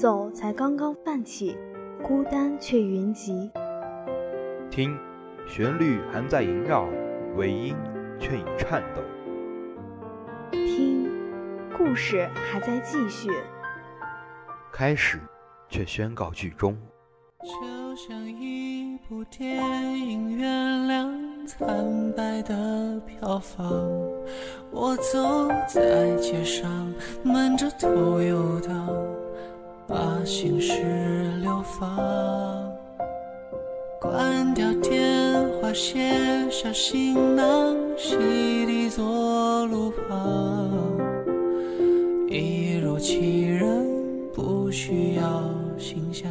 前奏才刚刚泛起，孤单却云集。听，旋律还在萦绕，尾音却已颤抖。听，故事还在继续。开始，却宣告剧终。就像一部电影，原谅惨败的票房。我走在街上，闷着头游荡，把心事流放。关掉电话，卸下行囊，席地坐路旁。一如其人，不需要形象。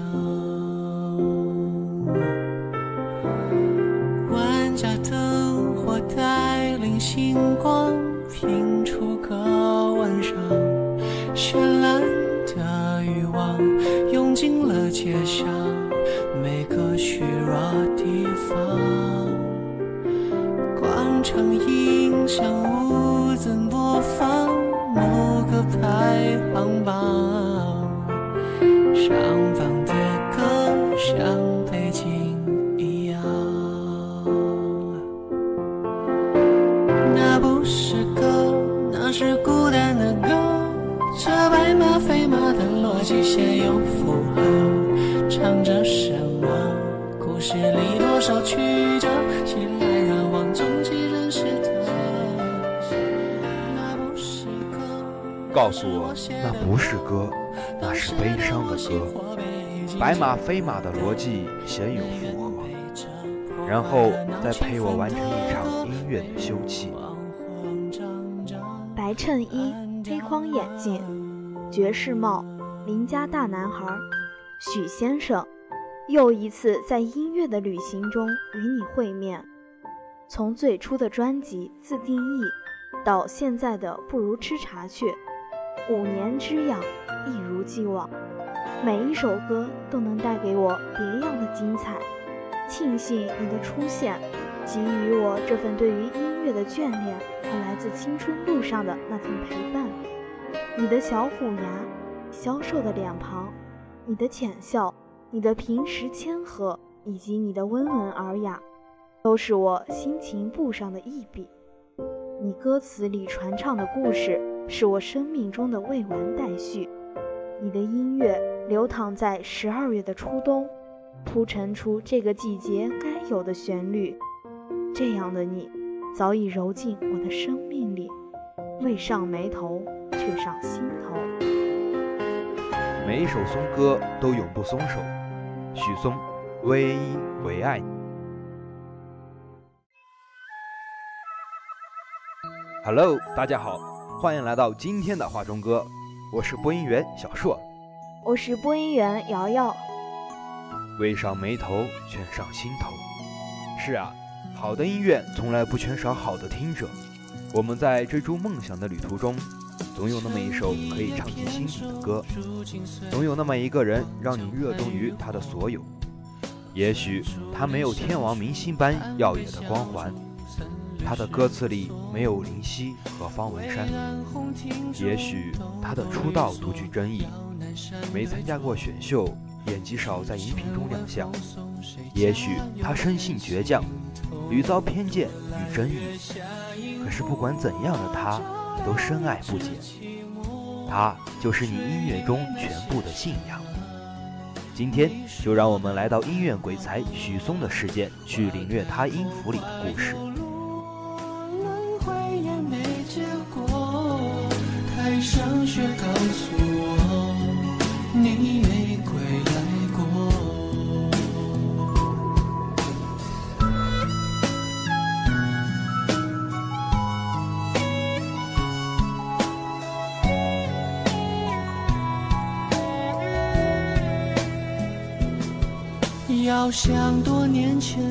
万家灯火带领星光，拼出个晚上。用尽了街巷，每个虚弱地方。广场音响兀自播放某个排行榜，上多少曲折？熙来攘往，终极认识的。那不是歌，告诉我，那不是歌，那是悲伤的歌。白马飞马的逻辑鲜有符合，然后再陪我完成一场音乐的休憩。白衬衣，黑框眼镜，爵士帽，邻家大男孩，许先生，又一次在音乐的旅行中与你会面。从最初的专辑自定义，到现在的不如吃茶去，五年之痒，一如既往。每一首歌都能带给我别样的精彩。庆幸你的出现，给予我这份对于音乐的眷恋和来自青春路上的那份陪伴。你的小虎牙，消瘦的脸庞，你的浅笑，你的平实谦和，以及你的温文尔雅，都是我心情簿上的一笔。你歌词里传唱的故事，是我生命中的未完待续。你的音乐流淌在十二月的初冬，铺陈出这个季节该有的旋律。这样的你，早已揉进我的生命里，未上眉头，却上心头。每一首松歌都永不松手。许嵩，唯一唯爱你。Hello，大家好，欢迎来到今天的画中歌。我是播音员小硕，我是播音员瑶瑶。未上眉头，却上心头。是啊，好的音乐从来不缺少好的听者。我们在追逐梦想的旅途中，总有那么一首可以唱进心底的歌，总有那么一个人让你热衷于他的所有。也许他没有天王明星般耀眼的光环。他的歌词里没有林夕和方文山，也许他的出道独具争议，没参加过选秀，演技少在荧屏中亮相。也许他生性倔强，屡遭偏见与争议。可是不管怎样的他，都深爱不减。他就是你音乐中全部的信仰。今天就让我们来到音乐鬼才许嵩的世界，去领略他音符里的故事。上学告诉要像多年前，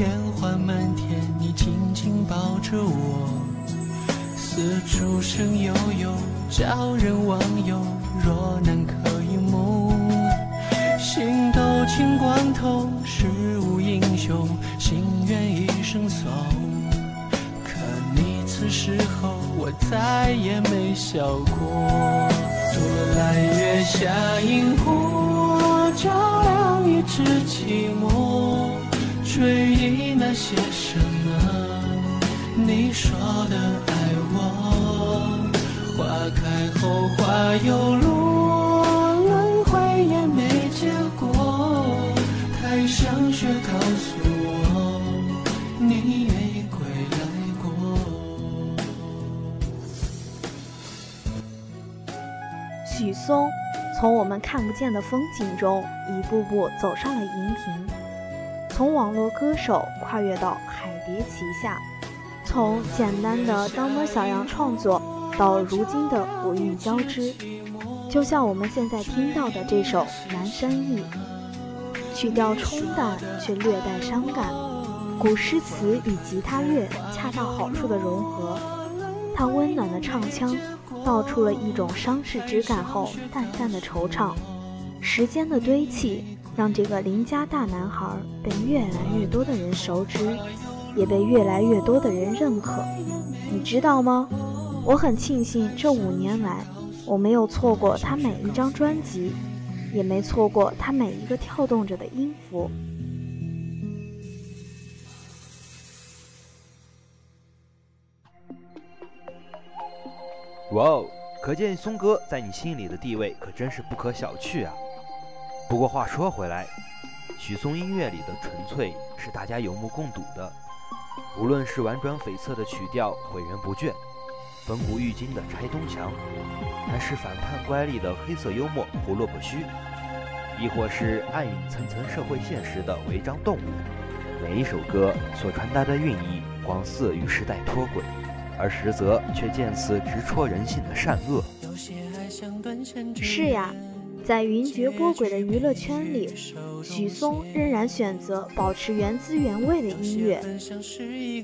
烟花满天，你紧紧抱着我，四处声悠悠。叫人忘忧，若难可一梦。心斗清光透，世无英雄，心愿一生送。可你此此时候我再也没笑过。多来月下萤火，照知寂寞，追忆那些什么，你说的爱我。花开后花又落，从我们看不见的风景中一步步走上了荧屏，从网络歌手跨越到海蝶旗下，从简单的当当小样创作到如今的五韵交织，就像我们现在听到的这首《南山忆》，曲调冲淡却略带伤感，古诗词与吉他乐恰到好处的融合，它温暖的唱腔。道出了一种伤逝之感后淡淡的惆怅。时间的堆砌，让这个邻家大男孩被越来越多的人熟知，也被越来越多的人认可。你知道吗？我很庆幸这五年来，我没有错过他每一张专辑，也没错过他每一个跳动着的音符。哇哦，可见松哥在你心里的地位可真是不可小觑啊！不过话说回来，许嵩音乐里的纯粹是大家有目共睹的，无论是婉转悱恻的曲调毁人不倦，风骨郁金的拆东墙，还是反叛乖戾的黑色幽默胡萝卜须，亦或是暗影层层社会现实的违章动物，每一首歌所传达的寓意，光似与时代脱轨。而实则却见此直戳人性的善恶。是呀，在云谲波诡的娱乐圈里，许嵩仍然选择保持原汁原味的音乐，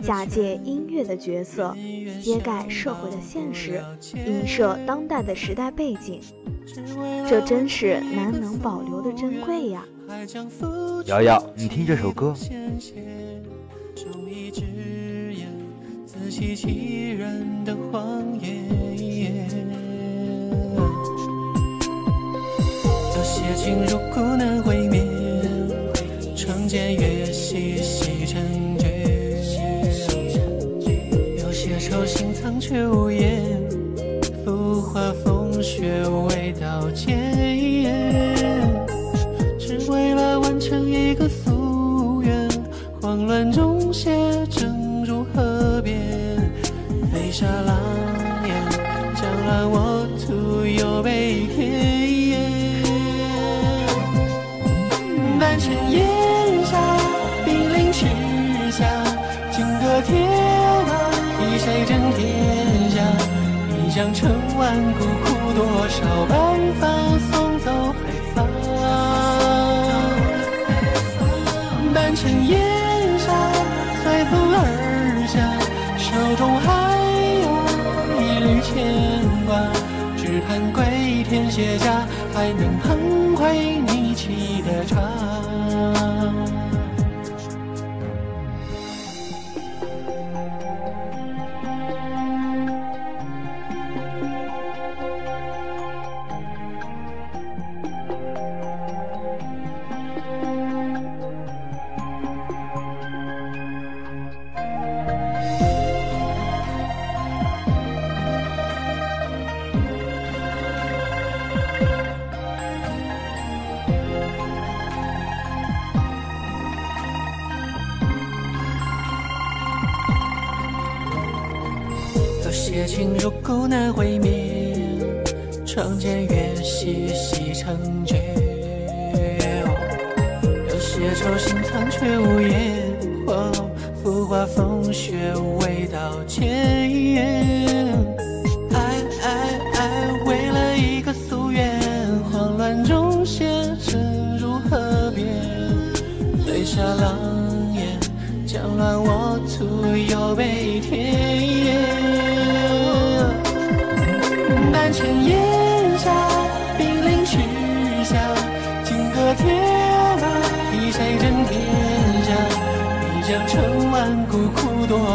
假借音乐的角色，揭盖社会的现实，映射当代的时代背景，这真是难能保留的珍贵呀！瑶瑶，你听这首歌。自欺欺人的谎言，有些情如故难会面，长剑月细细成绝。有些愁心藏却无言，浮华风雪未道歉，只为了完成一个夙愿，慌乱中飞沙狼烟，将乱我徒有悲天。满城烟霞，冰凌赤霞，金戈铁马，以谁争天下？一将成万骨，枯多少白发送走黑发。满城烟霞，随风而下，手中还。牵挂，只盼归田卸甲，还能捧回你沏的茶。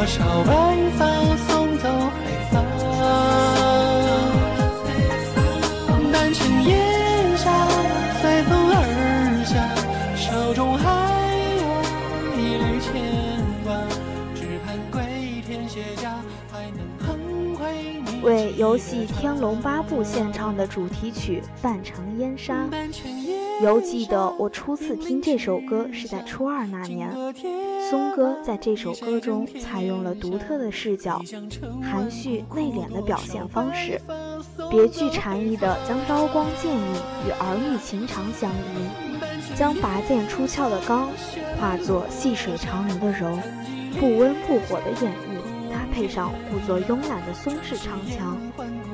白送走黑？烟随风而下，手中还有一缕牵挂，只盼归卸甲，还能捧回你。为游戏《天龙八部》献唱的主题曲《半城烟沙》。犹记得我初次听这首歌是在初二那年，松哥在这首歌中采用了独特的视角，含蓄内敛的表现方式，别具禅意的将刀光剑影与儿女情长相依，将拔剑出鞘的刚化作细水长流的柔，不温不火的演绎，搭配上故作慵懒的松式唱腔，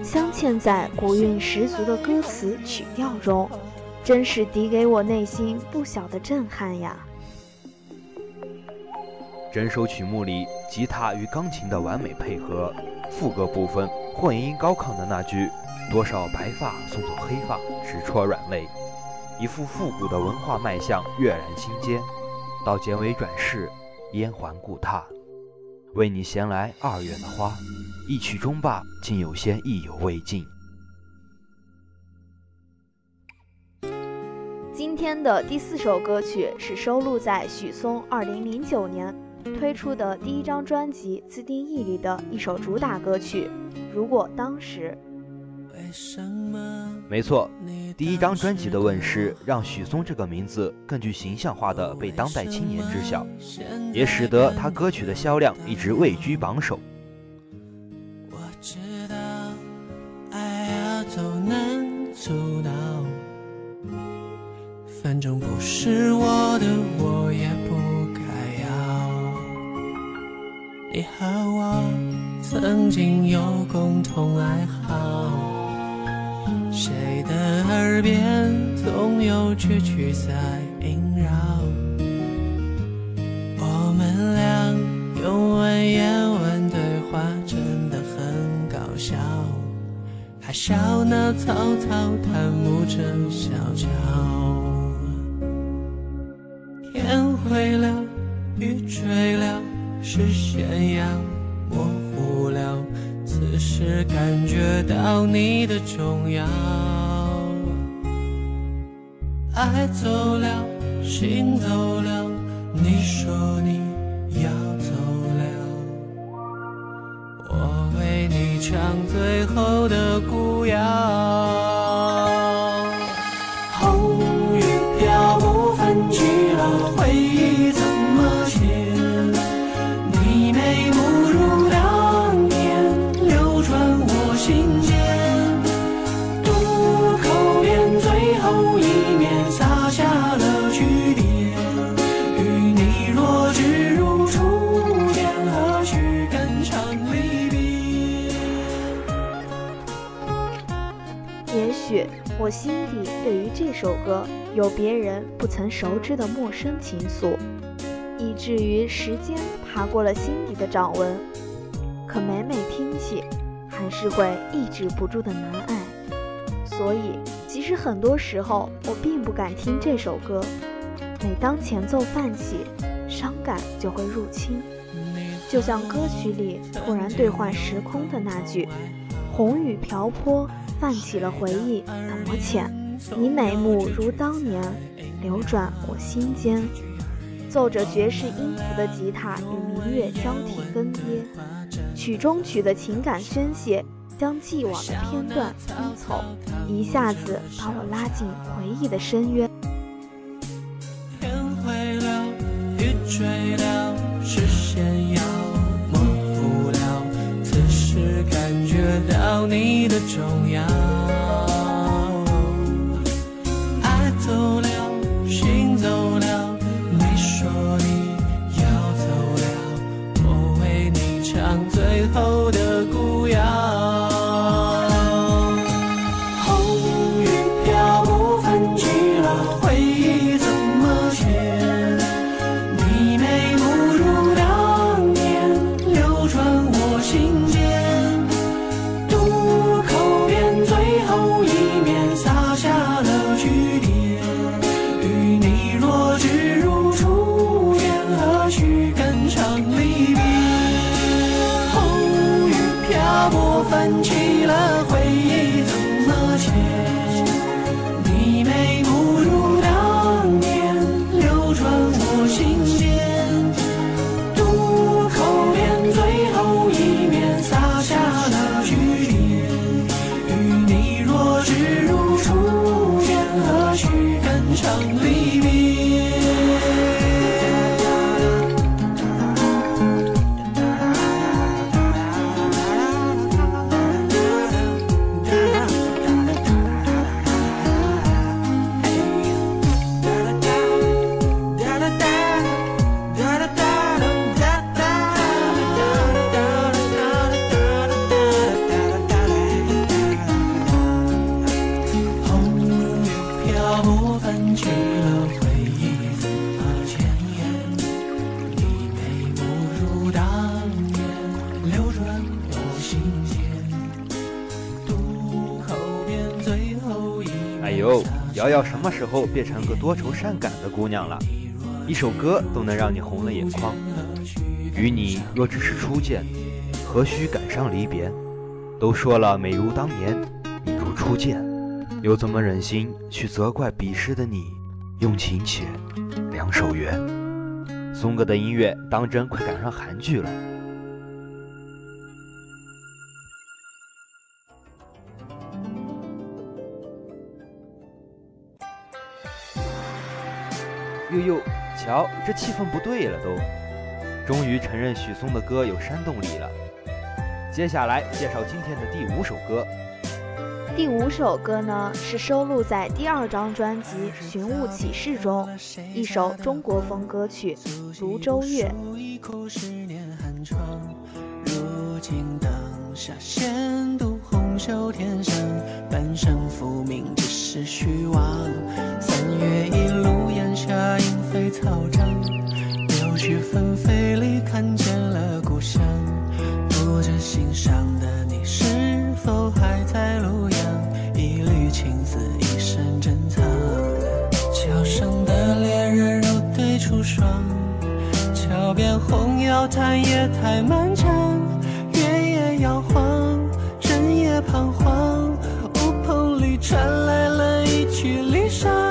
镶嵌在古韵十足的歌词曲调中。真是抵给我内心不小的震撼呀！整首曲目里，吉他与钢琴的完美配合，副歌部分混音高亢的那句“多少白发送走黑发”直戳软肋，一副复古的文化卖相跃然心间。到结尾转世，烟还故榻，为你衔来二月的花，一曲终罢，竟有些意犹未尽。天的第四首歌曲是收录在许嵩2009年推出的第一张专辑《自定义》里的一首主打歌曲。如果当时，没错，第一张专辑的问世，让许嵩这个名字更具形象化的被当代青年知晓，也使得他歌曲的销量一直位居榜首。我知道，爱要走难阻挠。反正不是我的，我也不该要。你和我曾经有共同爱好，谁的耳边总有句句在萦绕。我们俩用文言文对话，真的很搞笑，还笑那曹操贪慕着小乔。灰了，雨坠了，视线要模糊了。此时感觉到你的重要。爱走了，心走了，你说你要走了，我为你唱最后的古谣。首歌有别人不曾熟知的陌生情愫，以至于时间爬过了心底的掌纹，可每每听起，还是会抑制不住的难挨。所以，其实很多时候我并不敢听这首歌。每当前奏泛起，伤感就会入侵，就像歌曲里突然兑换时空的那句：“红雨瓢泼。”泛起了回忆怎么浅，你美目如当年，流转我心间。奏着爵士音符的吉他与明月交替更迭，曲中曲的情感宣泄，将既往的片段拼凑，一下子把我拉进回忆的深渊。天灰了，了，视线要模糊了，此时感觉到你的重要。变成个多愁善感的姑娘了？一首歌都能让你红了眼眶。与你若只是初见，何须感伤离别？都说了美如当年，你如初见，又怎么忍心去责怪彼时的你用情且两手缘？松哥的音乐当真快赶上韩剧了。呦呦，瞧，这气氛不对了都。终于承认许嵩的歌有煽动力了。接下来介绍今天的第五首歌，第五首歌呢是收录在第二张专辑《寻物启事》中，一首中国风歌曲《泸州月》。一哭十年寒窗，如今灯下红袖添香，半生浮名只是虚妄。三月一路烟霞映飞草长，柳絮纷飞里看见了故乡。不知心上的你是否还在洛阳？一缕青丝，一身珍藏。桥上的恋人如对出霜。桥边红药叹夜太漫长，月夜摇晃，人也彷徨。屋棚里传来了一曲离殇。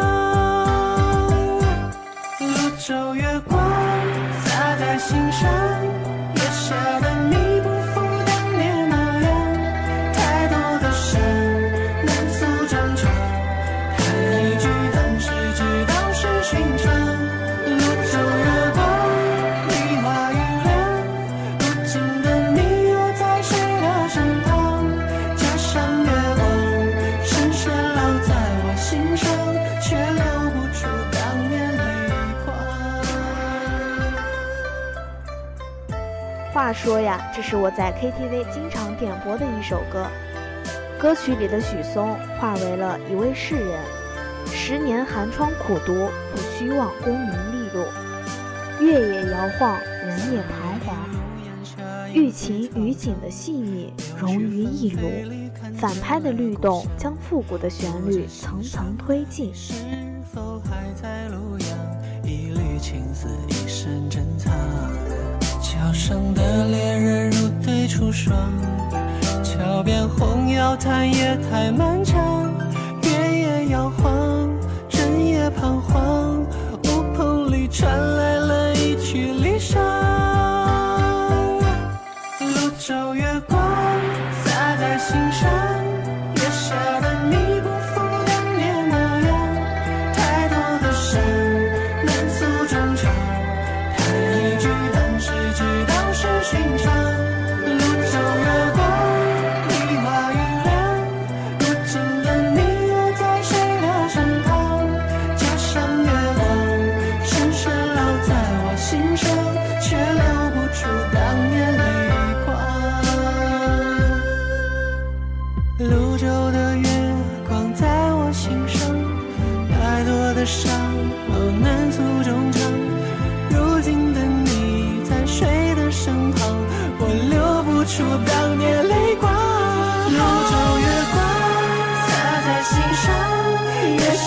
说呀，这是我在 KTV 经常点播的一首歌。歌曲里的许嵩化为了一位士人，十年寒窗苦读，不虚妄功名利禄。月也摇晃，人也彷徨。欲情于景的细腻融于一炉，反拍的律动将复古的旋律层层推进。是否还在洛阳？一缕青丝，一。上的恋人如对出霜，桥边红药叹夜太漫长。月也摇晃，人也彷徨。屋棚里传来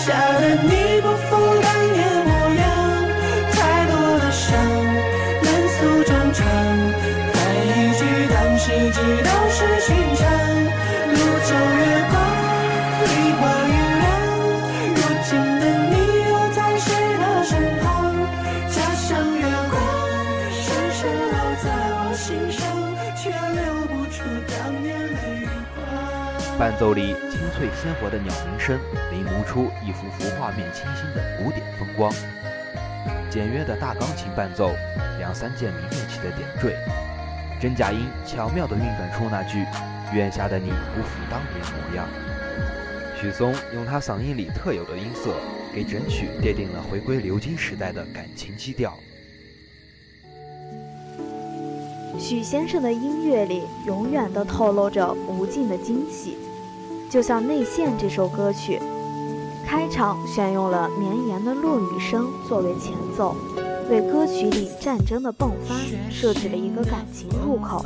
下的你不复当年模样。太多的伤难诉衷肠，叹一句当时知道是寻常。泸州月光，梨花雨凉，如今的你又在谁的身旁？家乡月光深深烙在我心上，却流不出当年泪光。伴奏里最鲜活的鸟鸣声，临摹出一幅幅画面清新的古典风光。简约的大钢琴伴奏，两三件明面器的点缀，真假音巧妙地运转出那句“月下的你不负当年模样”。许嵩用他嗓音里特有的音色，给整曲奠定了回归流金时代的感情基调。许先生的音乐里，永远都透露着无尽的惊喜。就像《内线》这首歌曲，开场选用了绵延的落雨声作为前奏，为歌曲里战争的迸发设置了一个感情入口。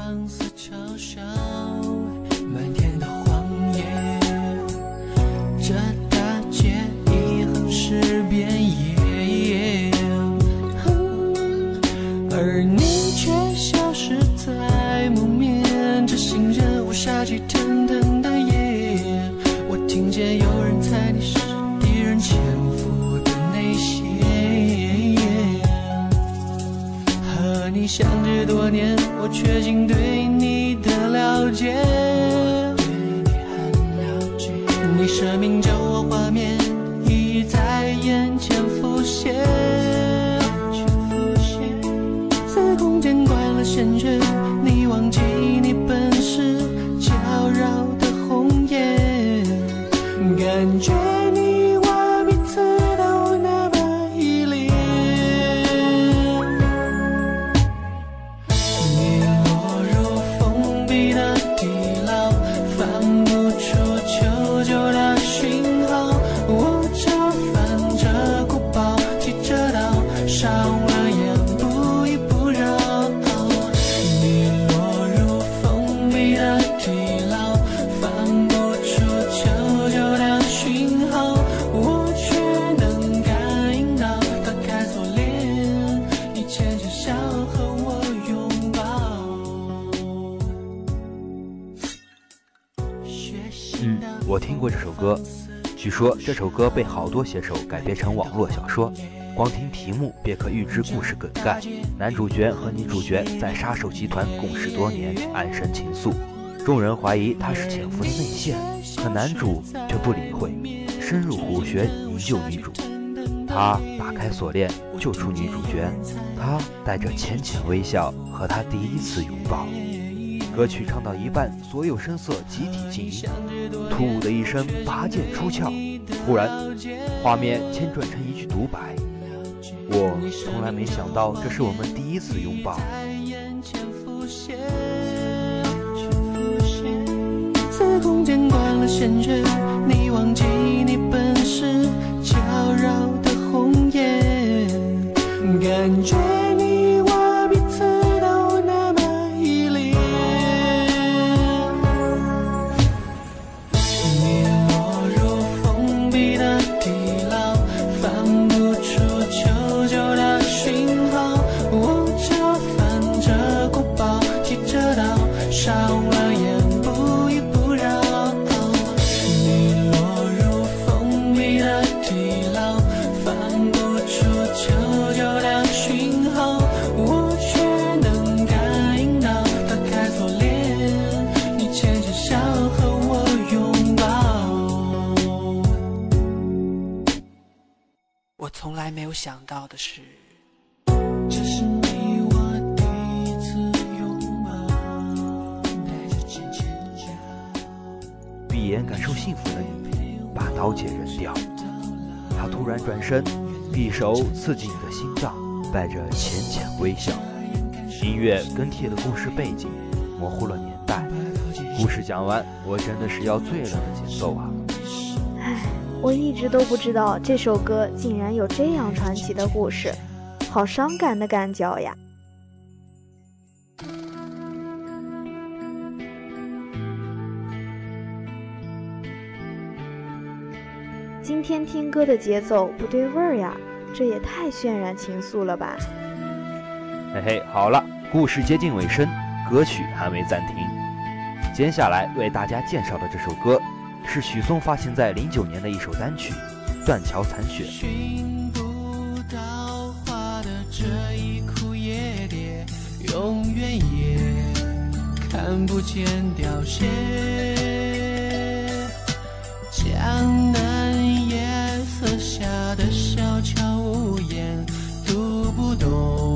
多年，我确信对你的了解，你生命说这首歌被好多写手改编成网络小说，光听题目便可预知故事梗概。男主角和女主角在杀手集团共事多年，暗生情愫，众人怀疑他是潜伏的内线，可男主却不理会，深入虎穴营救女主。他打开锁链救出女主角，他带着浅浅微笑和她第一次拥抱。歌曲唱到一半，所有声色集体静音，突兀的一声拔剑出鞘，忽然，画面牵转成一句独白：“我从来没想到这是我们第一次拥抱。”在空间关了线圈，你忘记想到的是，闭眼感受幸福的你，把刀剑扔掉。他突然转身，匕首刺进你的心脏，带着浅浅微笑。音乐跟贴的故事背景，模糊了年代。故事讲完，我真的是要醉了的节奏啊！我一直都不知道这首歌竟然有这样传奇的故事，好伤感的感觉呀！今天听歌的节奏不对味儿呀，这也太渲染情愫了吧！嘿嘿，好了，故事接近尾声，歌曲还没暂停，接下来为大家介绍的这首歌。是许嵩发行在零九年的一首单曲断桥残雪。寻不到花的枯叶蝶永远也看不见凋谢江南夜色下的小桥屋檐读不懂。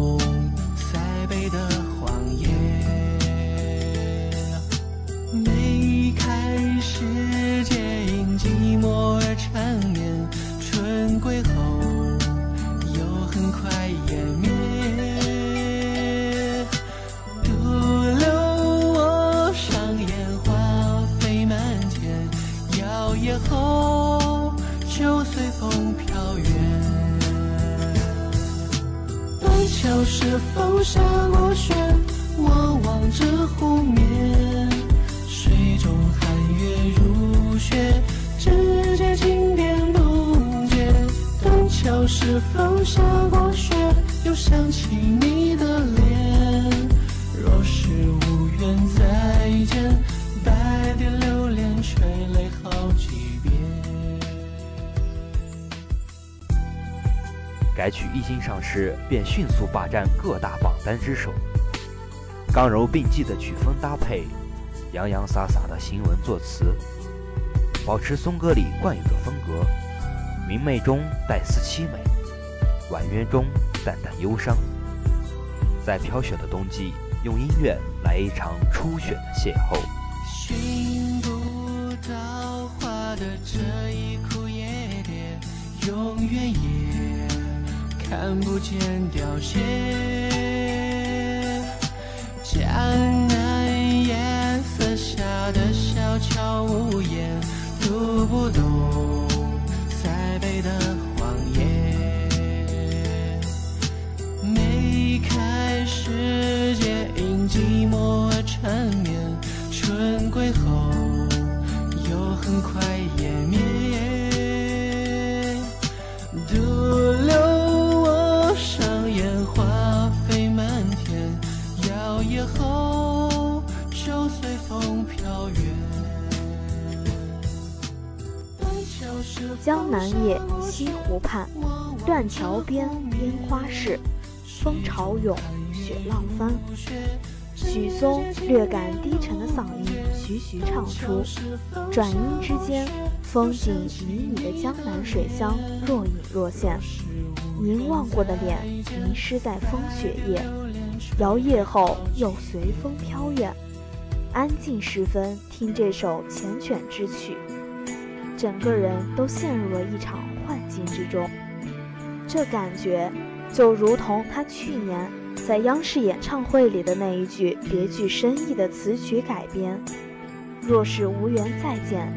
想起你的脸。若是无缘再见，白蝶流连垂泪好几遍。该曲一经上市，便迅速霸占各大榜单之首。刚柔并济的曲风搭配，洋洋洒洒的行文作词，保持松歌里惯有的风格，明媚中带丝凄美，婉约中淡淡忧伤。在飘雪的冬季，用音乐来一场初雪的邂逅。寻不到花的这一枯叶蝶，永远也看不见凋谢。江南夜色下的小桥屋檐，读不懂江南夜，西湖畔，断桥边，烟花市，风潮涌，雪浪翻。许嵩略感低沉的嗓音徐徐唱出，转音之间，风景旖旎的江南水乡若隐若现。凝望过的脸迷失在风雪夜，摇曳后又随风飘远。安静时分，听这首缱绻之曲，整个人都陷入了一场幻境之中。这感觉就如同他去年在央视演唱会里的那一句别具深意的词曲改编：“若是无缘再见，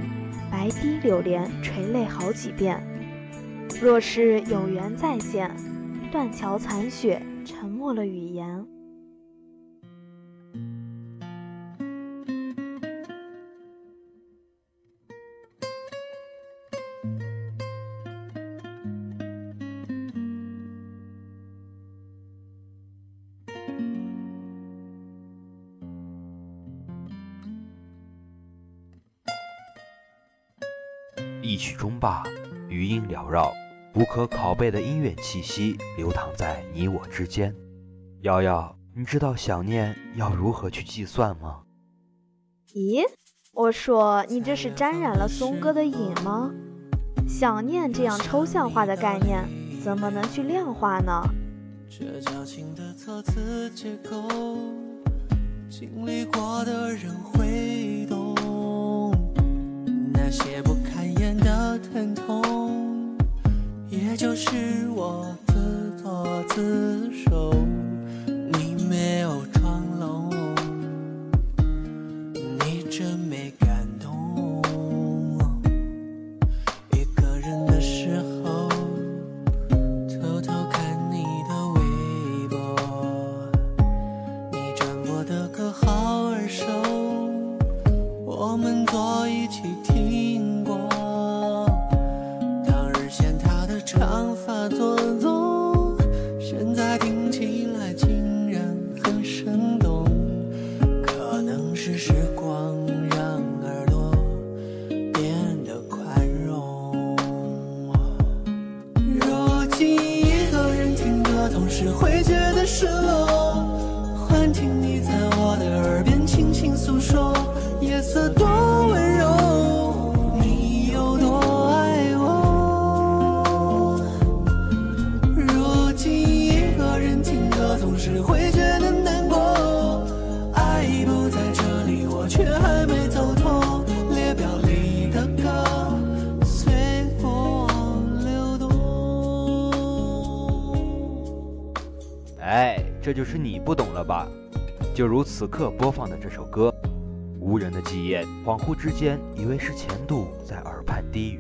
白堤柳连垂泪好几遍；若是有缘再见，断桥残雪沉默了语言。”中罢，余音缭绕，无可拷贝的音乐气息流淌在你我之间。瑶瑶，你知道想念要如何去计算吗？咦，我说你这是沾染了松哥的瘾吗？想念这样抽象化的概念，怎么能去量化呢？这矫情的措辞结构，经历过的人会懂。那些不堪言疼痛，也就是我自作自受。你没有装聋，你真没感动。一个人的时候。偷偷看你的微博，你转播的歌好耳熟，我们坐一起听就是你不懂了吧？就如此刻播放的这首歌，无人的记忆，恍惚之间以为是前度在耳畔低语，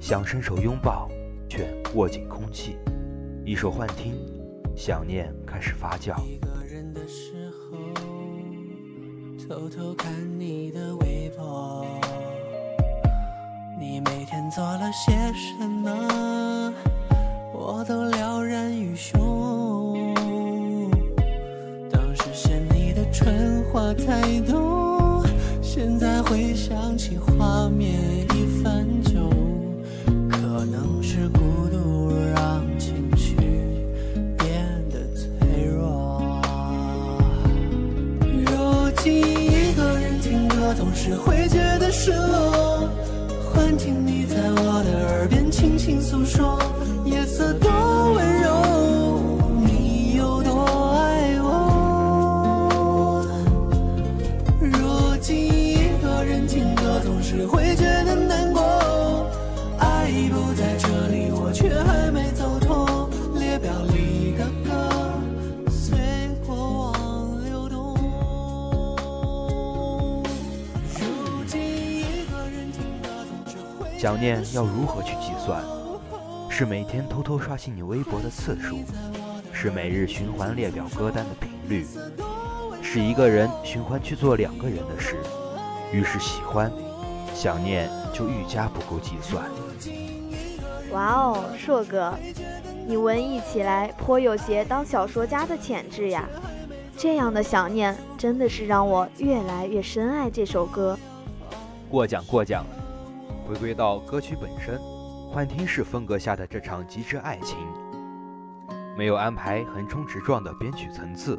想伸手拥抱，却握紧空气。一首幻听，想念开始发酵。一个人的时候，偷偷看你的微博，你每天做了些什么，我都了然于胸。当时嫌你的春话太多，现在回想起画面已泛旧，可能是孤独让情绪变得脆弱。如今一个人听歌，总是会觉得失落。幻听你在我的耳边轻轻诉说，夜色多温柔，想念要如何去计算？是每天偷偷刷新你微博的次数，是每日循环列表歌单的频率，是一个人循环去做两个人的事。于是喜欢，想念就愈加不够计算。哇哦，硕哥，你文艺起来颇有些当小说家的潜质呀！这样的想念真的是让我越来越深爱这首歌。过奖过奖。回归到歌曲本身，幻听式风格下的这场极致爱情，没有安排横冲直撞的编曲层次，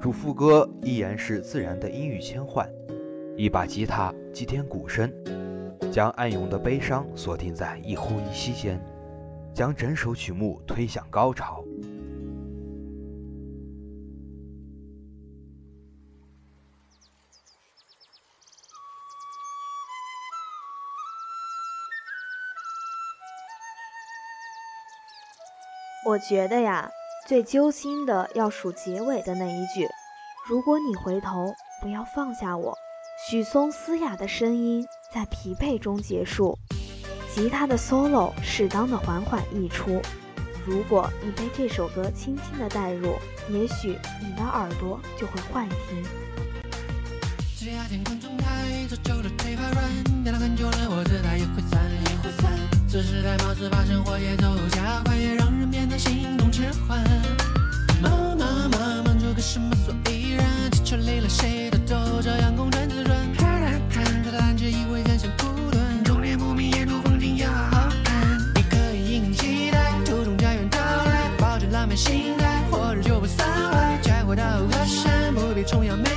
主副歌依然是自然的音域切换，一把吉他几天鼓声，将暗涌的悲伤锁定在一呼一吸间，将整首曲目推向高潮。我觉得呀，最揪心的要数结尾的那一句：“如果你回头，不要放下我。”许嵩嘶哑的声音在疲惫中结束，吉他的 solo 适当的缓缓溢出。如果你被这首歌轻轻的带入，也许你的耳朵就会幻听。只要天空中太早就的腿发软，掉了很久了，我姿态也会散，也会散。这时代貌似把生活节奏加快，也让人变得行动迟缓。忙忙忙忙出个什么所以然？地球累了，谁的都这样公转自转。看看看，这单只以为人生苦短，终点不明沿途风景要好好看。你可以殷期待，途中家园到来，保持浪漫心态，或者就不散坏。摘回到河山，不必崇洋媚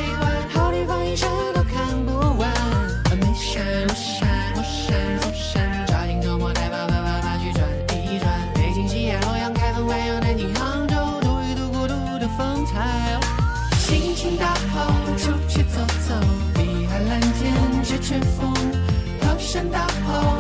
真大好，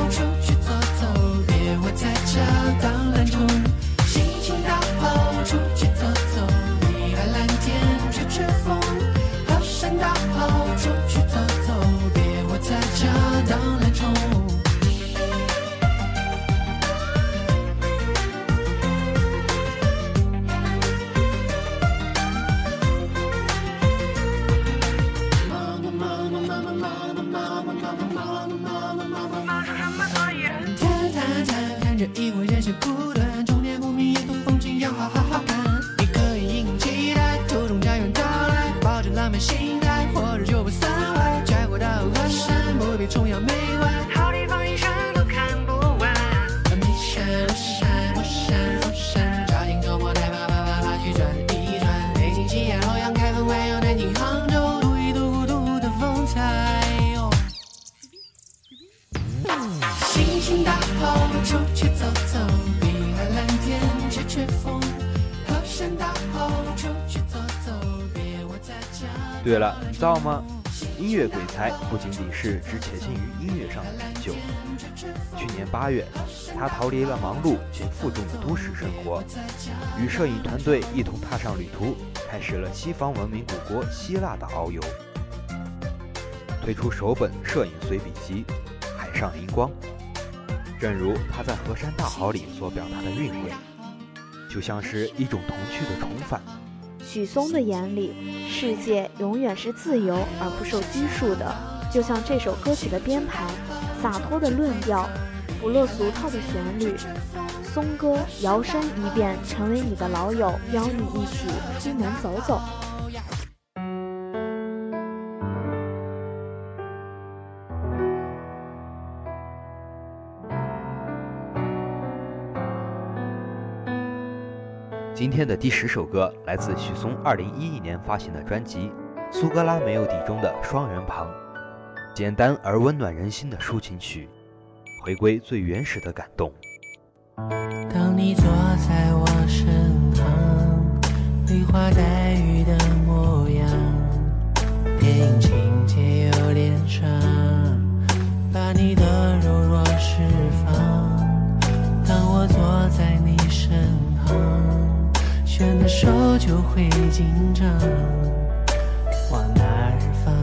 着一回人生苦短，对了，你知道吗？音乐鬼才不仅仅是只潜心于音乐上的成就。去年八月，他逃离了忙碌且负重的都市生活，与摄影团队一同踏上旅途，开始了西方文明古国希腊的遨游。推出首本摄影随笔集《海上灵光》。正如他在《河山大好》里所表达的韵味，就像是一种童趣的重返。许嵩的眼里，世界永远是自由而不受拘束的，就像这首歌曲的编排，洒脱的论调，不落俗套的旋律。嵩哥摇身一变成为你的老友，邀你一起出门走走。今天的第十首歌来自许嵩二零一一年发行的专辑《苏格拉没有底》中的《双人旁》，简单而温暖人心的抒情曲，回归最原始的感动。当你坐在我身旁，梨花带雨的模样，电影情节有点长，把你的柔弱释放。当我坐在你身。牵的手就会紧张，往哪儿放，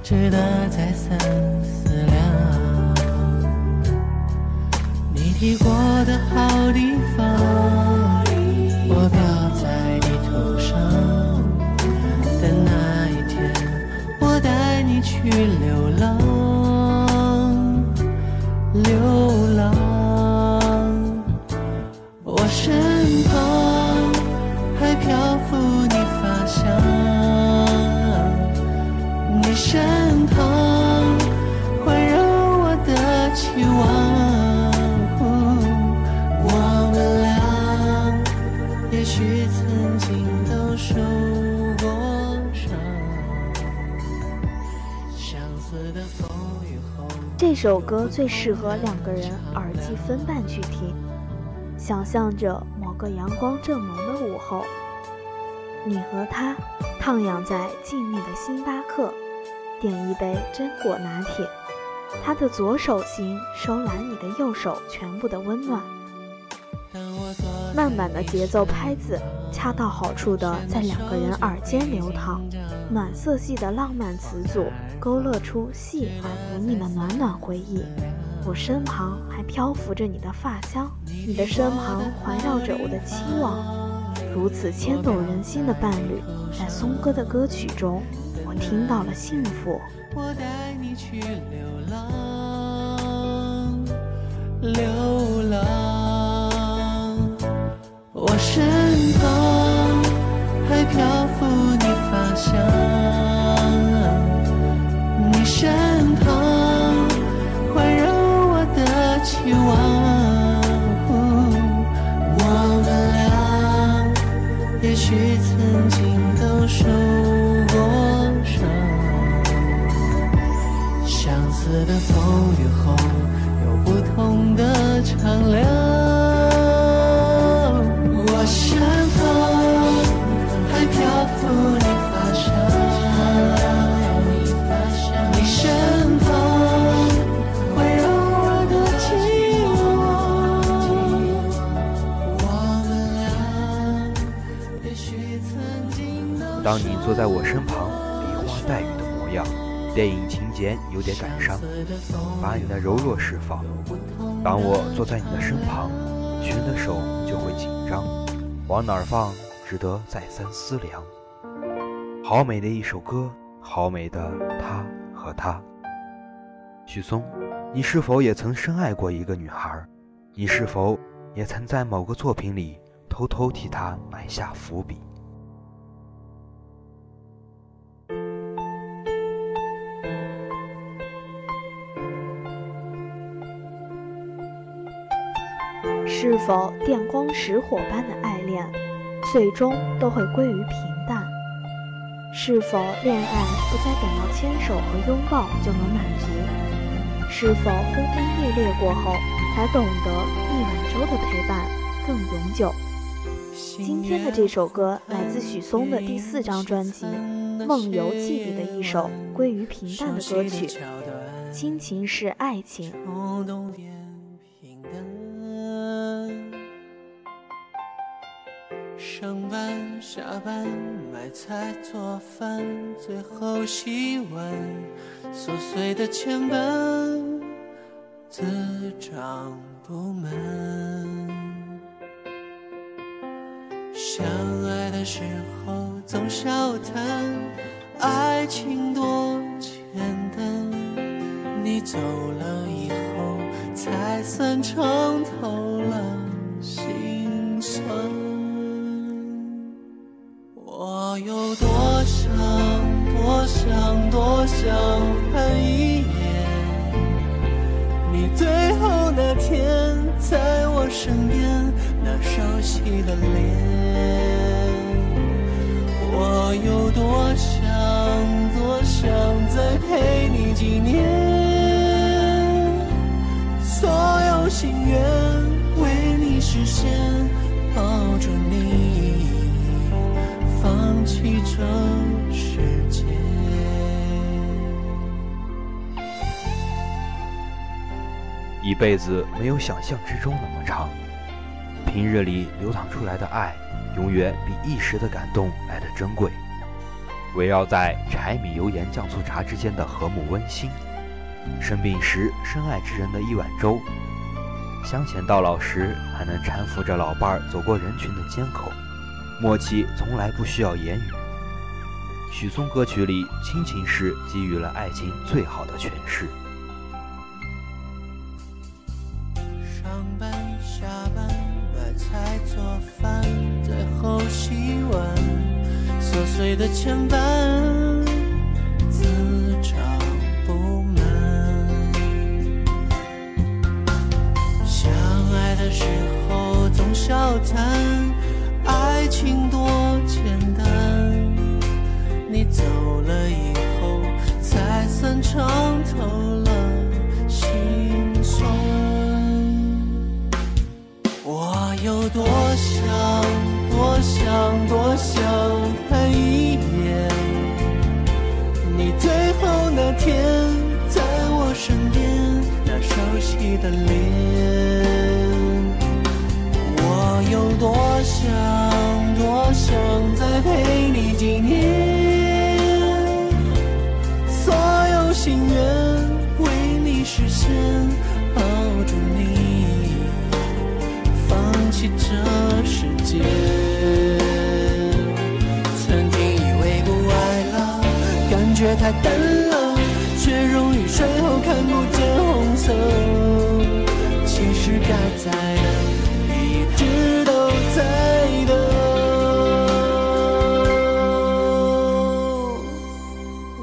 值得再三思量。你提过的好地方，我标在地图上。等那一天，我带你去流浪，流浪，这首歌最适合两个人耳机分半去听，想象着某个阳光正浓的午后。你和他徜徉在静谧的星巴克，点一杯榛果拿铁。他的左手心收揽你的右手全部的温暖。慢慢的节奏拍子，恰到好处的在两个人耳间流淌。暖色系的浪漫词组，勾勒出细而不腻的暖暖回忆。我身旁还漂浮着你的发香，你的身旁环绕着我的期望。如此牵动人心的伴侣，在松哥的歌曲中，我听到了幸福。我带你去流浪，流浪。我身旁还漂浮你发香，你身旁环绕我的期望。我们俩也许曾经都受过伤，相似的风雨后有不同的敞亮。当你坐在我身旁，梨花带雨的模样，电影情节有点感伤，把你的柔弱释放。当我坐在你的身旁，牵的手就会紧张，往哪儿放，值得再三思量。好美的一首歌，好美的他和她。许嵩，你是否也曾深爱过一个女孩？你是否也曾在某个作品里偷偷替她埋下伏笔？是否电光石火般的爱恋，最终都会归于平淡？是否恋爱不再感到牵手和拥抱就能满足？是否轰轰烈烈过后，才懂得一碗粥的陪伴更永久？今天的这首歌来自许嵩的第四张专辑《梦游记》里的一首归于平淡的歌曲，亲情是爱情。上班下班买菜做饭，最后洗碗，琐碎的牵绊，自找不满。相爱的时候总笑谈爱情多简单，你走了以后才算尝我有多想，多想，多想看一眼你最后那天在我身边那熟悉的脸。我有多想，多想再陪你几年，所有心愿为你实现，抱住你，放弃这世界。一辈子没有想象之中那么长，平日里流淌出来的爱。永远比一时的感动来的珍贵。围绕在柴米油盐酱醋茶之间的和睦温馨，生病时深爱之人的一碗粥，乡前到老时还能搀扶着老伴儿走过人群的街口，默契从来不需要言语。许嵩歌曲里亲情事给予了爱情最好的诠释。上班下班买菜做饭。最后洗碗，琐碎的牵绊，自找不满。相爱的时候总笑谈爱情多简单，你走了以后才算尝透了心酸。我有多想。多想多想看一眼你最后那天在我身边那熟悉的脸。有多想多想再陪你几年，所有心愿为你实现，抱住你，放弃这世界。曾经以为不爱了，感觉太淡了，却容易睡后看不见红色。其实该在的，在的。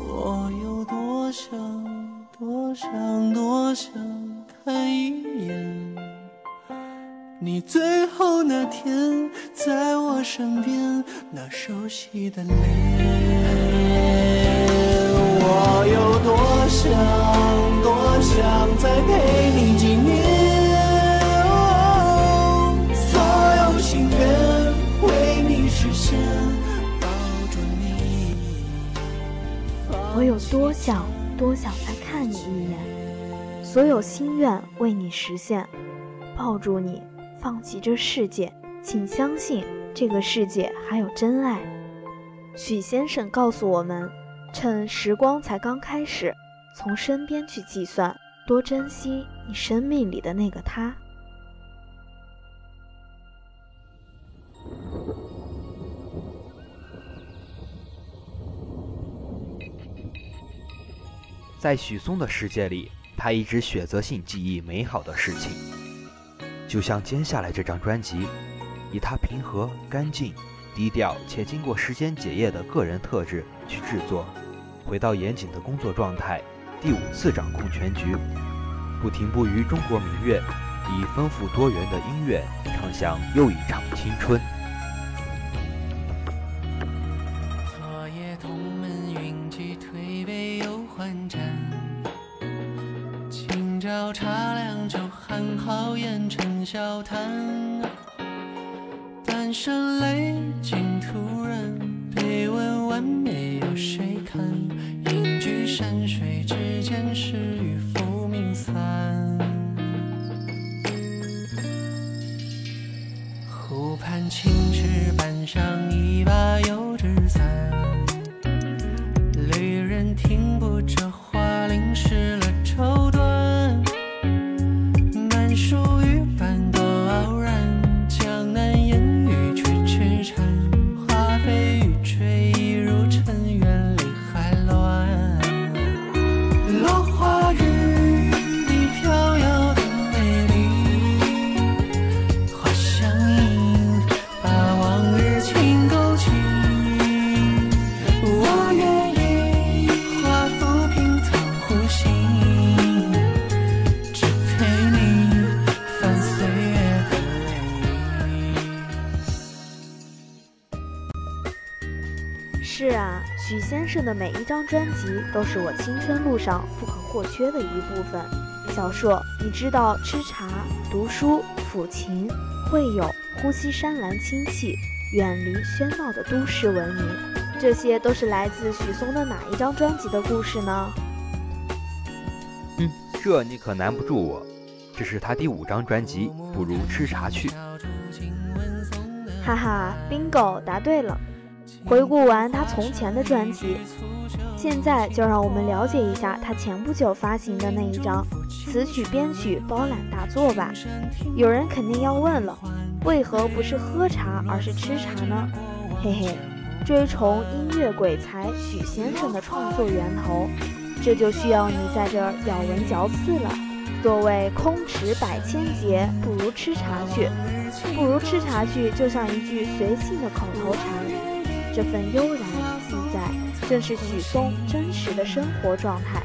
我有多想，多想，多想看一眼你最后那天在我身边那熟悉的脸。我有多想，多想再陪你我有多想，多想再看你一眼，所有心愿为你实现，抱住你，放弃这世界。请相信，这个世界还有真爱。许先生告诉我们。趁时光才刚开始，从身边去计算，多珍惜你生命里的那个他。在许嵩的世界里，他一直选择性记忆美好的事情，就像接下来这张专辑，以他平和、干净、低调且经过时间检验的个人特质去制作。回到严谨的工作状态，第五次掌控全局，不停步于中国民乐，以丰富多元的音乐唱响又一场青春。生的每一张专辑都是我青春路上不可或缺的一部分。小硕，你知道吃茶、读书、抚琴、会友、呼吸山岚清气，远离喧闹的都市文明，这些都是来自许嵩的哪一张专辑的故事呢？嗯，这你可难不住我。这是他第五张专辑《不如吃茶去》。哈哈，bingo，答对了。回顾完他从前的专辑。现在就让我们了解一下他前不久发行的那一张词曲编曲包揽大作吧。有人肯定要问了，为何不是喝茶而是吃茶呢？嘿嘿，追崇音乐鬼才许先生的创作源头，这就需要你在这儿咬文嚼字了。所谓空持百千劫，不如吃茶去。不如吃茶去，就像一句随性的口头禅，这份悠然自在。正是许嵩真实的生活状态。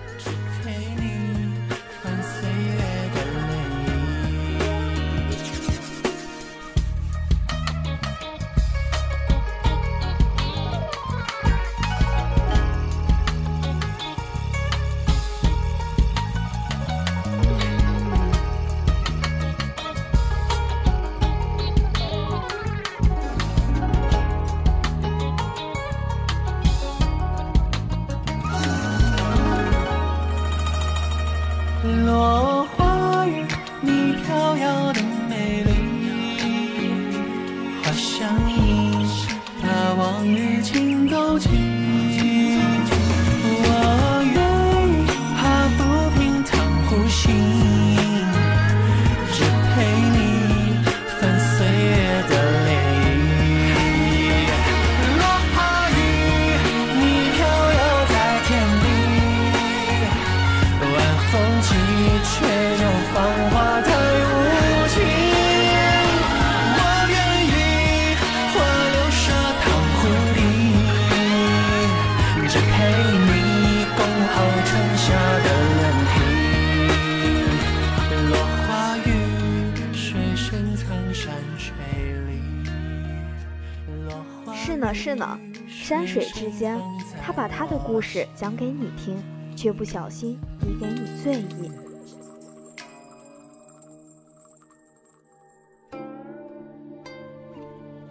间，他把他的故事讲给你听，却不小心递给你醉意。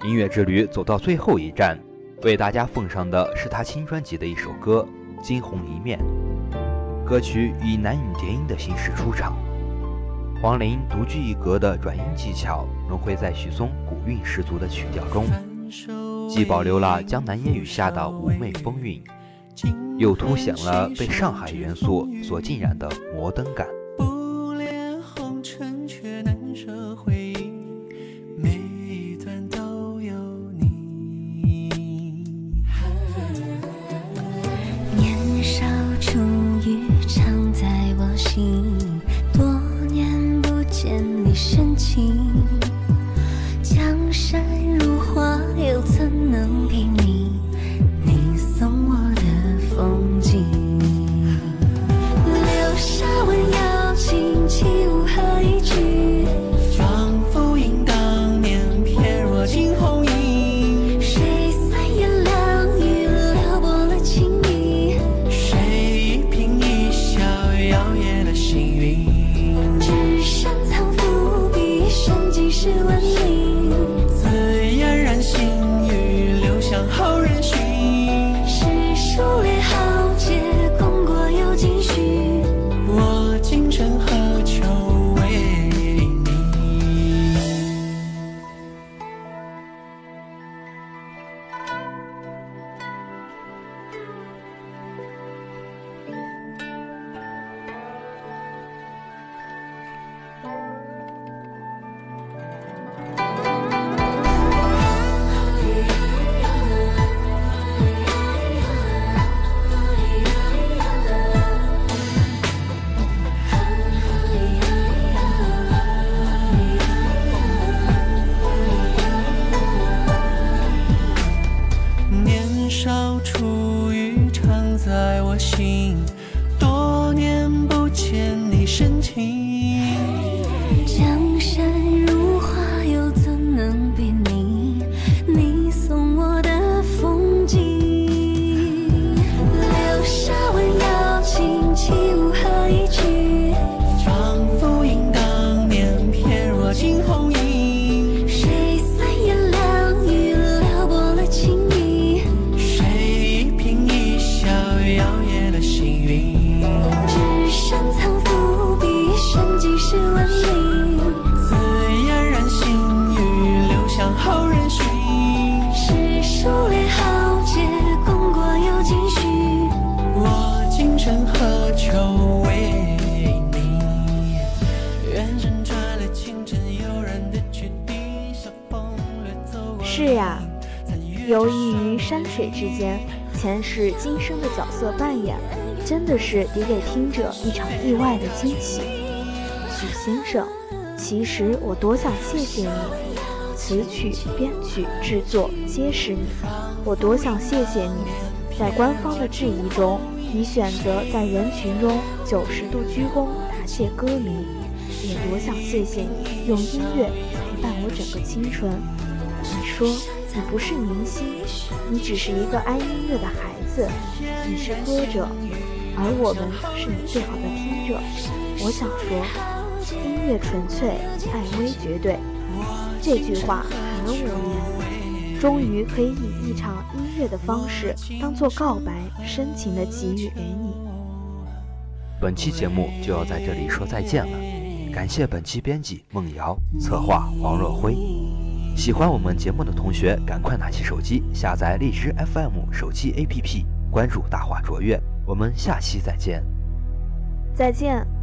音乐之旅走到最后一站，为大家奉上的是他新专辑的一首歌《惊鸿一面》。歌曲以男女叠音的形式出场，黄龄独具一格的转音技巧融汇在许嵩古韵十足的曲调中。既保留了江南烟雨下的妩媚风韵，又凸显了被上海元素所浸染的摩登感。年少初遇，藏在我心，多年不见你深情，江山。前世今生的角色扮演，真的是抵给听者一场意外的惊喜。许先生，其实我多想谢谢你，词曲、编曲、制作皆是你，我多想谢谢你，在官方的质疑中，你选择在人群中九十度鞠躬答谢歌迷，也多想谢谢你用音乐陪伴我整个青春。你说你不是明星，你只是一个爱音乐的孩子，你是歌者，而我们是你最好的听者。我想说，音乐纯粹，爱微绝对。这句话很无言，终于可以以一场音乐的方式当做告白，深情的给予给你。本期节目就要在这里说再见了，感谢本期编辑孟瑶，策划王若辉。喜欢我们节目的同学，赶快拿起手机下载荔枝 FM 手机 APP，关注大话卓越。我们下期再见。再见。